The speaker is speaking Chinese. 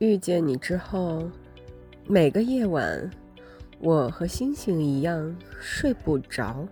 遇见你之后每个夜晚我和星星一样睡不着。